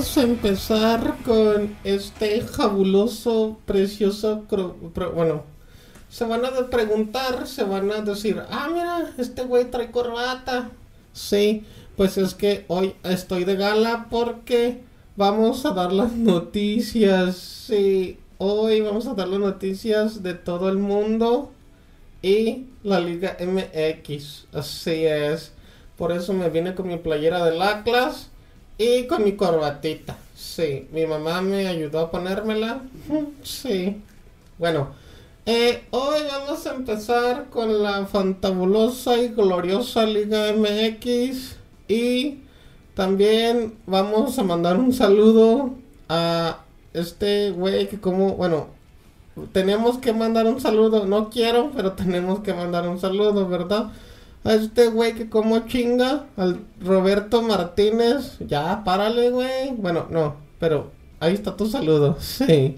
vamos a empezar con este fabuloso, precioso, bueno, se van a preguntar, se van a decir, ah, mira, este güey trae corbata. Sí, pues es que hoy estoy de gala porque vamos a dar las noticias. Sí, hoy vamos a dar las noticias de todo el mundo y la Liga MX. Así es. Por eso me vine con mi playera del Atlas y con mi corbatita. Sí, mi mamá me ayudó a ponérmela. Sí. Bueno, eh, hoy vamos a empezar con la fantabulosa y gloriosa Liga MX y también vamos a mandar un saludo a este güey que como, bueno, tenemos que mandar un saludo, no quiero, pero tenemos que mandar un saludo, ¿verdad? A este güey que como chinga, al Roberto Martínez, ya, párale, güey. Bueno, no, pero ahí está tu saludo, sí.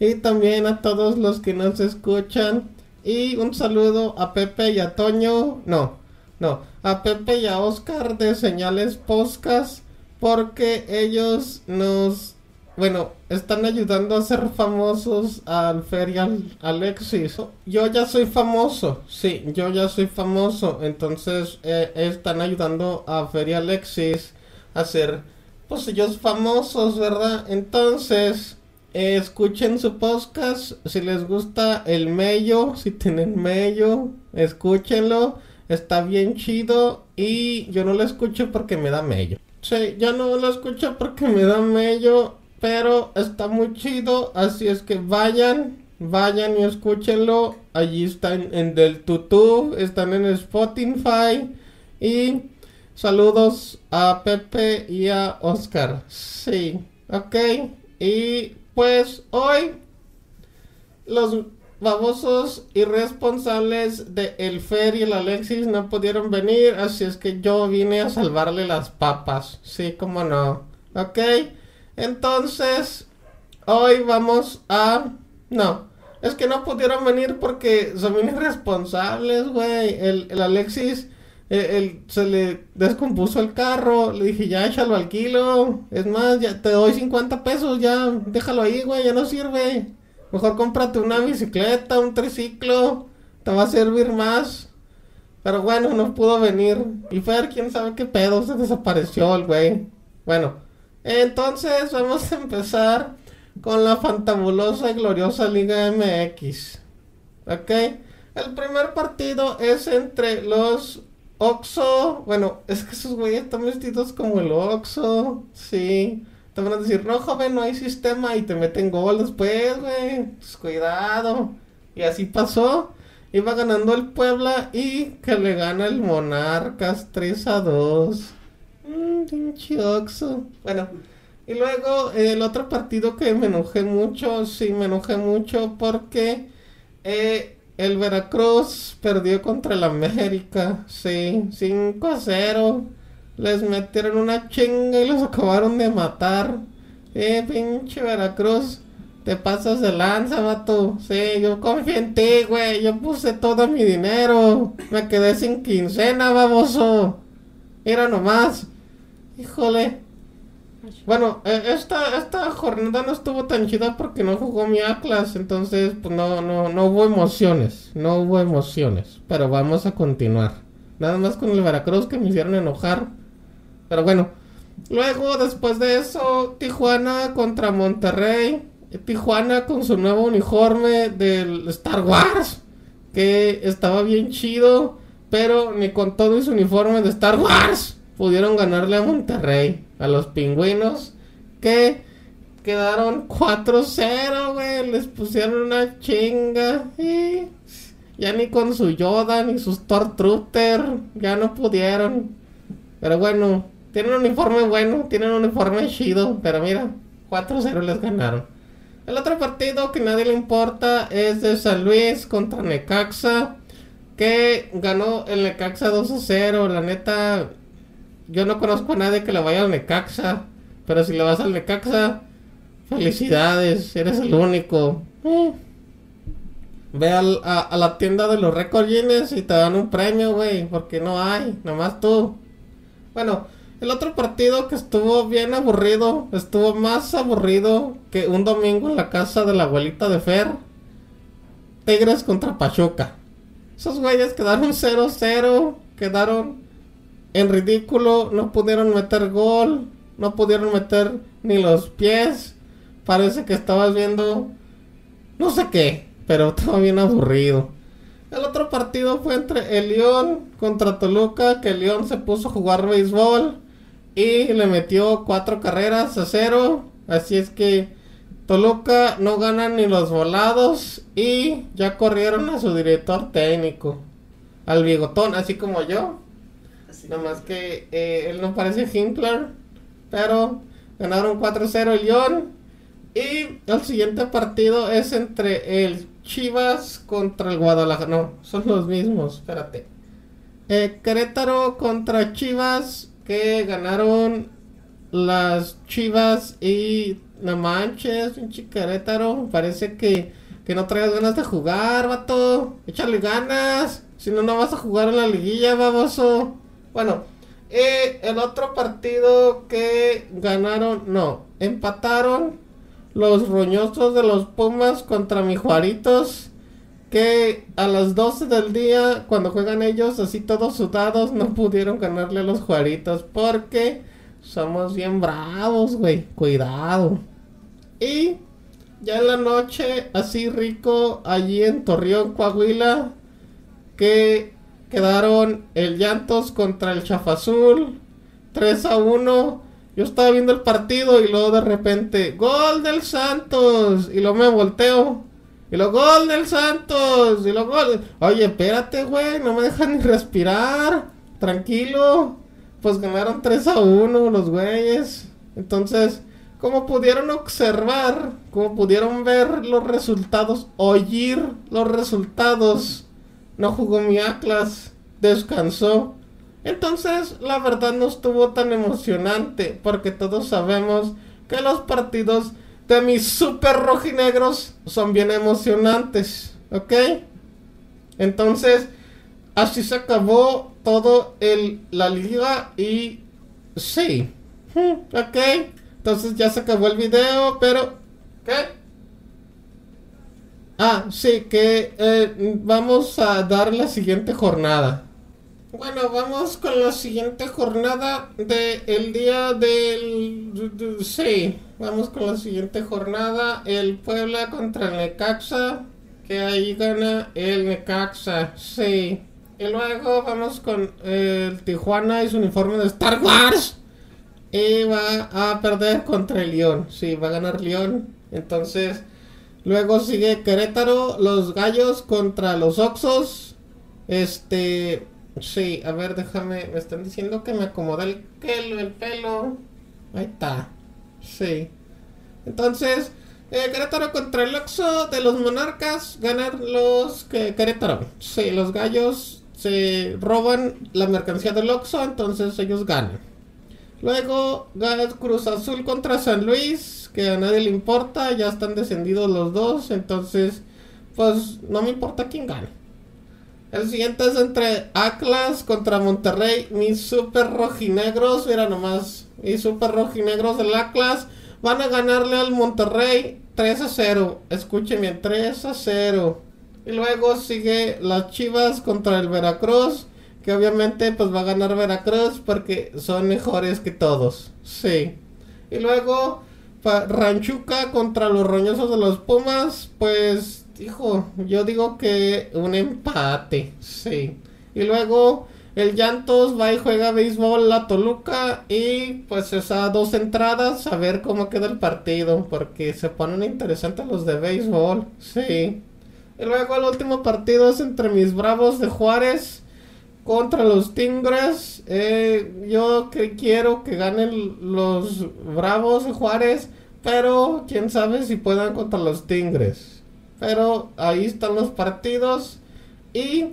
Y también a todos los que nos escuchan. Y un saludo a Pepe y a Toño. No, no. A Pepe y a Oscar de Señales Poscas. Porque ellos nos... Bueno, están ayudando a ser famosos al Ferial Alexis. Yo ya soy famoso, sí, yo ya soy famoso. Entonces eh, están ayudando a Feria Alexis a ser, pues ellos famosos, ¿verdad? Entonces escuchen su podcast. Si les gusta el mello, si tienen mello, escúchenlo. Está bien chido. Y yo no lo escucho porque me da mello. Sí, yo no lo escucho porque me da mello. Pero está muy chido. Así es que vayan, vayan y escúchenlo. Allí están en del tutu, están en Spotify. Y saludos a Pepe y a Oscar. Sí, ok. Y pues hoy los babosos irresponsables de El Fer y el Alexis no pudieron venir, así es que yo vine a salvarle las papas. Sí, como no. ¿Ok? Entonces, hoy vamos a... No, es que no pudieron venir porque son irresponsables, güey. El, el Alexis eh, se le descompuso el carro, le dije, ya échalo al kilo, es más, ya te doy 50 pesos, ya déjalo ahí, güey, ya no sirve. Mejor cómprate una bicicleta, un triciclo, te va a servir más. Pero bueno, no pudo venir. Y Fer, quién sabe qué pedo, se desapareció el güey. Bueno, entonces vamos a empezar con la fantabulosa y gloriosa Liga MX. ¿Ok? El primer partido es entre los Oxo, bueno, es que esos güeyes están vestidos como el Oxo, sí. Te van a decir, no, joven, no hay sistema y te meten gol después, güey. Pues cuidado. Y así pasó. Iba ganando el Puebla y que le gana el Monarcas 3 a 2. Pinche Oxo. Bueno, y luego el otro partido que me enojé mucho, sí, me enojé mucho porque eh, el Veracruz perdió contra el América, sí, 5 a 0. Les metieron una chinga y los acabaron de matar. Eh, pinche Veracruz. Te pasas de lanza, vato. Sí, yo confío en ti, güey. Yo puse todo mi dinero. Me quedé sin quincena, baboso. Mira nomás. Híjole. Bueno, eh, esta, esta jornada no estuvo tan chida porque no jugó mi Atlas, entonces pues no, no, no hubo emociones, no hubo emociones, pero vamos a continuar. Nada más con el Veracruz que me hicieron enojar. Pero bueno, luego después de eso, Tijuana contra Monterrey. Tijuana con su nuevo uniforme del Star Wars, que estaba bien chido, pero ni con todo su uniforme de Star Wars pudieron ganarle a Monterrey, a los pingüinos, que quedaron 4-0, güey. Les pusieron una chinga. Y ya ni con su Yoda ni sus Tortruter, ya no pudieron. Pero bueno, tienen un uniforme bueno, tienen un uniforme chido. Pero mira, 4-0 les ganaron. El otro partido que nadie le importa es de San Luis contra Necaxa. Que ganó el Necaxa 2 0. La neta, yo no conozco a nadie que le vaya al Necaxa. Pero si le vas al Necaxa, felicidades, eres el único. Eh. Ve a, la tienda de los récords y te dan un premio, güey, porque no hay, nomás tú. Bueno, El otro partido que estuvo bien aburrido, estuvo más aburrido que un domingo en la casa de la abuelita de Fer. Tigres contra Pachuca. Esos güeyes quedaron 0-0, quedaron en ridículo, no pudieron meter gol, no pudieron meter ni los pies. Parece que estabas viendo no sé qué, pero estaba bien aburrido. El otro partido fue entre el León contra Toluca, que el León se puso a jugar béisbol y le metió cuatro carreras a cero. Así es que Toluca no gana ni los volados y ya corrieron a su director técnico, al bigotón, así como yo. Nada más que eh, él no parece Hinkler, pero ganaron 4-0 el León. Y el siguiente partido es entre el Chivas contra el Guadalajara. No, son los mismos, espérate. Eh, Querétaro contra Chivas que ganaron las Chivas y no manches, pinche Querétaro. Parece que, que no traes ganas de jugar, vato. Échale ganas. Si no, no vas a jugar en la liguilla, baboso. Bueno, el otro partido que ganaron, no, empataron los roñosos de los Pumas contra mi Juaritos. Que a las 12 del día, cuando juegan ellos así todos sudados, no pudieron ganarle a los Juaritos. Porque somos bien bravos, güey. Cuidado. Y ya en la noche, así rico, allí en Torreón, Coahuila, que quedaron el Llantos contra el Chafazul, 3 a 1. Yo estaba viendo el partido y luego de repente, gol del Santos. Y luego me volteo. Y luego, gol del Santos. Y luego, gol. Oye, espérate, güey. No me dejan ni respirar. Tranquilo. Pues ganaron 3 a 1 los güeyes. Entonces, como pudieron observar, como pudieron ver los resultados, oír los resultados, no jugó mi Atlas. Descansó. Entonces, la verdad no estuvo tan emocionante, porque todos sabemos que los partidos de mis super rojinegros son bien emocionantes, ¿ok? Entonces, así se acabó todo el, la liga y sí, ¿ok? Entonces ya se acabó el video, pero ¿qué? Ah, sí, que eh, vamos a dar la siguiente jornada. Bueno, vamos con la siguiente jornada del el día del... Sí, vamos con la siguiente jornada. El Puebla contra el Necaxa. Que ahí gana el Necaxa. Sí. Y luego vamos con el Tijuana y su uniforme de Star Wars. Y va a perder contra el León. Sí, va a ganar León. Entonces, luego sigue Querétaro, los Gallos contra los Oxos. Este, Sí, a ver, déjame. Me están diciendo que me acomoda el pelo, el pelo. Ahí está. Sí. Entonces, eh, Querétaro contra el Oxo de los Monarcas. Ganan los que Querétaro. Sí, los gallos se roban la mercancía del Oxo, entonces ellos ganan. Luego gana Cruz Azul contra San Luis, que a nadie le importa, ya están descendidos los dos, entonces pues no me importa quién gane. El siguiente es entre Atlas contra Monterrey. Mis super rojinegros, mira nomás. Mis super rojinegros del Atlas van a ganarle al Monterrey 3 a 0. Escuchen bien, 3 a 0. Y luego sigue las Chivas contra el Veracruz. Que obviamente pues va a ganar Veracruz porque son mejores que todos. Sí. Y luego Ranchuca contra los roñosos de los Pumas. Pues hijo, yo digo que un empate, sí. Y luego el Llantos va y juega béisbol la Toluca y pues esas dos entradas a ver cómo queda el partido porque se ponen interesantes los de béisbol, sí. Y luego el último partido es entre mis Bravos de Juárez contra los Tigres. Eh, yo que quiero que ganen los Bravos de Juárez, pero quién sabe si puedan contra los Tigres. Pero ahí están los partidos. Y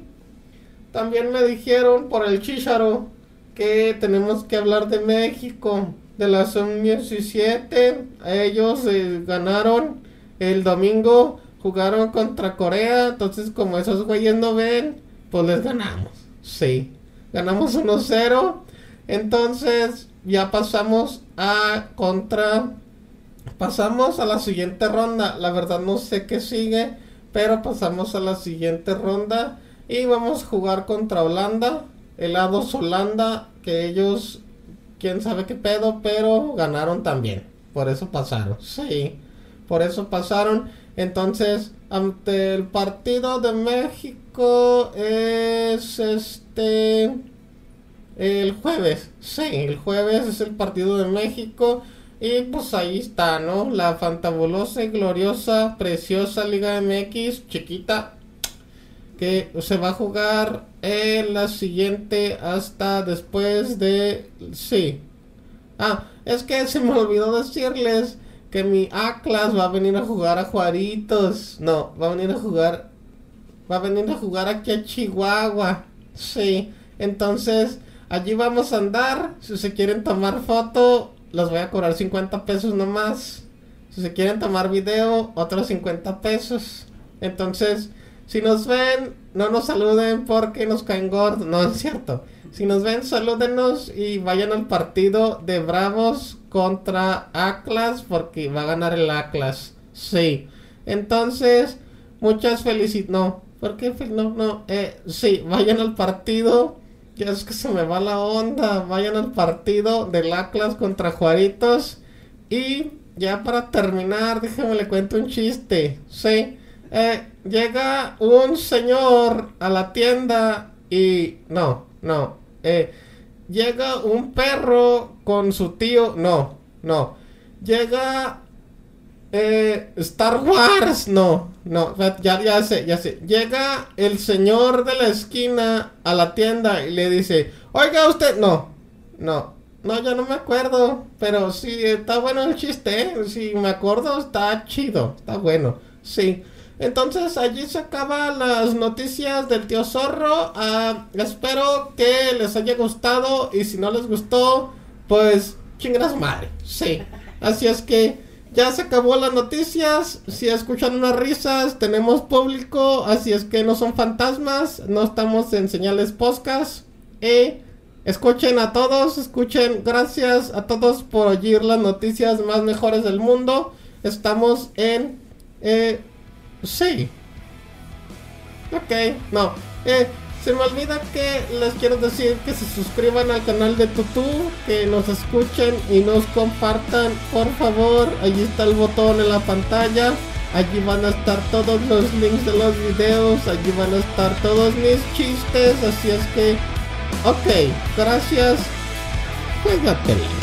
también me dijeron por el Chicharo que tenemos que hablar de México. De la Sub-17. Ellos eh, ganaron el domingo. Jugaron contra Corea. Entonces, como esos güeyes no ven, pues les ganamos. Sí. Ganamos 1-0. Entonces, ya pasamos a contra. Pasamos a la siguiente ronda. La verdad no sé qué sigue. Pero pasamos a la siguiente ronda. Y vamos a jugar contra Holanda. Helados Holanda. Que ellos. Quién sabe qué pedo. Pero ganaron también. Por eso pasaron. Sí. Por eso pasaron. Entonces, ante el partido de México es este el jueves. Sí, el jueves es el partido de México. Y pues ahí está, ¿no? La fantabulosa y gloriosa, preciosa Liga MX, chiquita, que se va a jugar en la siguiente hasta después de... Sí. Ah, es que se me olvidó decirles que mi Atlas va a venir a jugar a Juaritos. No, va a venir a jugar. Va a venir a jugar aquí a Chihuahua. Sí. Entonces, allí vamos a andar. Si se quieren tomar foto, los voy a cobrar 50 pesos nomás. Si se quieren tomar video, otros 50 pesos. Entonces, si nos ven, no nos saluden porque nos caen gordos. No, es cierto. Si nos ven, salúdenos y vayan al partido de Bravos contra Atlas porque va a ganar el Atlas. Sí. Entonces, muchas felicidades. No, ¿por qué? No, no. Eh, sí, vayan al partido. Ya es que se me va la onda. Vayan al partido del Atlas contra Juaritos. Y ya para terminar, déjeme le cuento un chiste. Sí. Eh, llega un señor a la tienda y no, no, eh, llega un perro con su tío. No, no. Llega eh, Star Wars. No, no. Ya, ya sé, ya sé. Llega el señor de la esquina a la tienda y le dice: Oiga, usted. No, no. No, ya no me acuerdo. Pero sí, está bueno el chiste. ¿eh? Si me acuerdo, está chido. Está bueno. Sí. Entonces allí se acaban las noticias del tío Zorro. Ah, espero que les haya gustado y si no les gustó, pues chingas madre. Sí. Así es que ya se acabó las noticias. Si escuchan unas risas, tenemos público. Así es que no son fantasmas. No estamos en señales podcast. Y escuchen a todos. Escuchen. Gracias a todos por oír las noticias más mejores del mundo. Estamos en... Eh, Sí. Ok, no. Eh, se me olvida que les quiero decir que se suscriban al canal de Tutu, que nos escuchen y nos compartan, por favor. Allí está el botón en la pantalla. Allí van a estar todos los links de los videos. Allí van a estar todos mis chistes. Así es que, ok, gracias. Juegatela.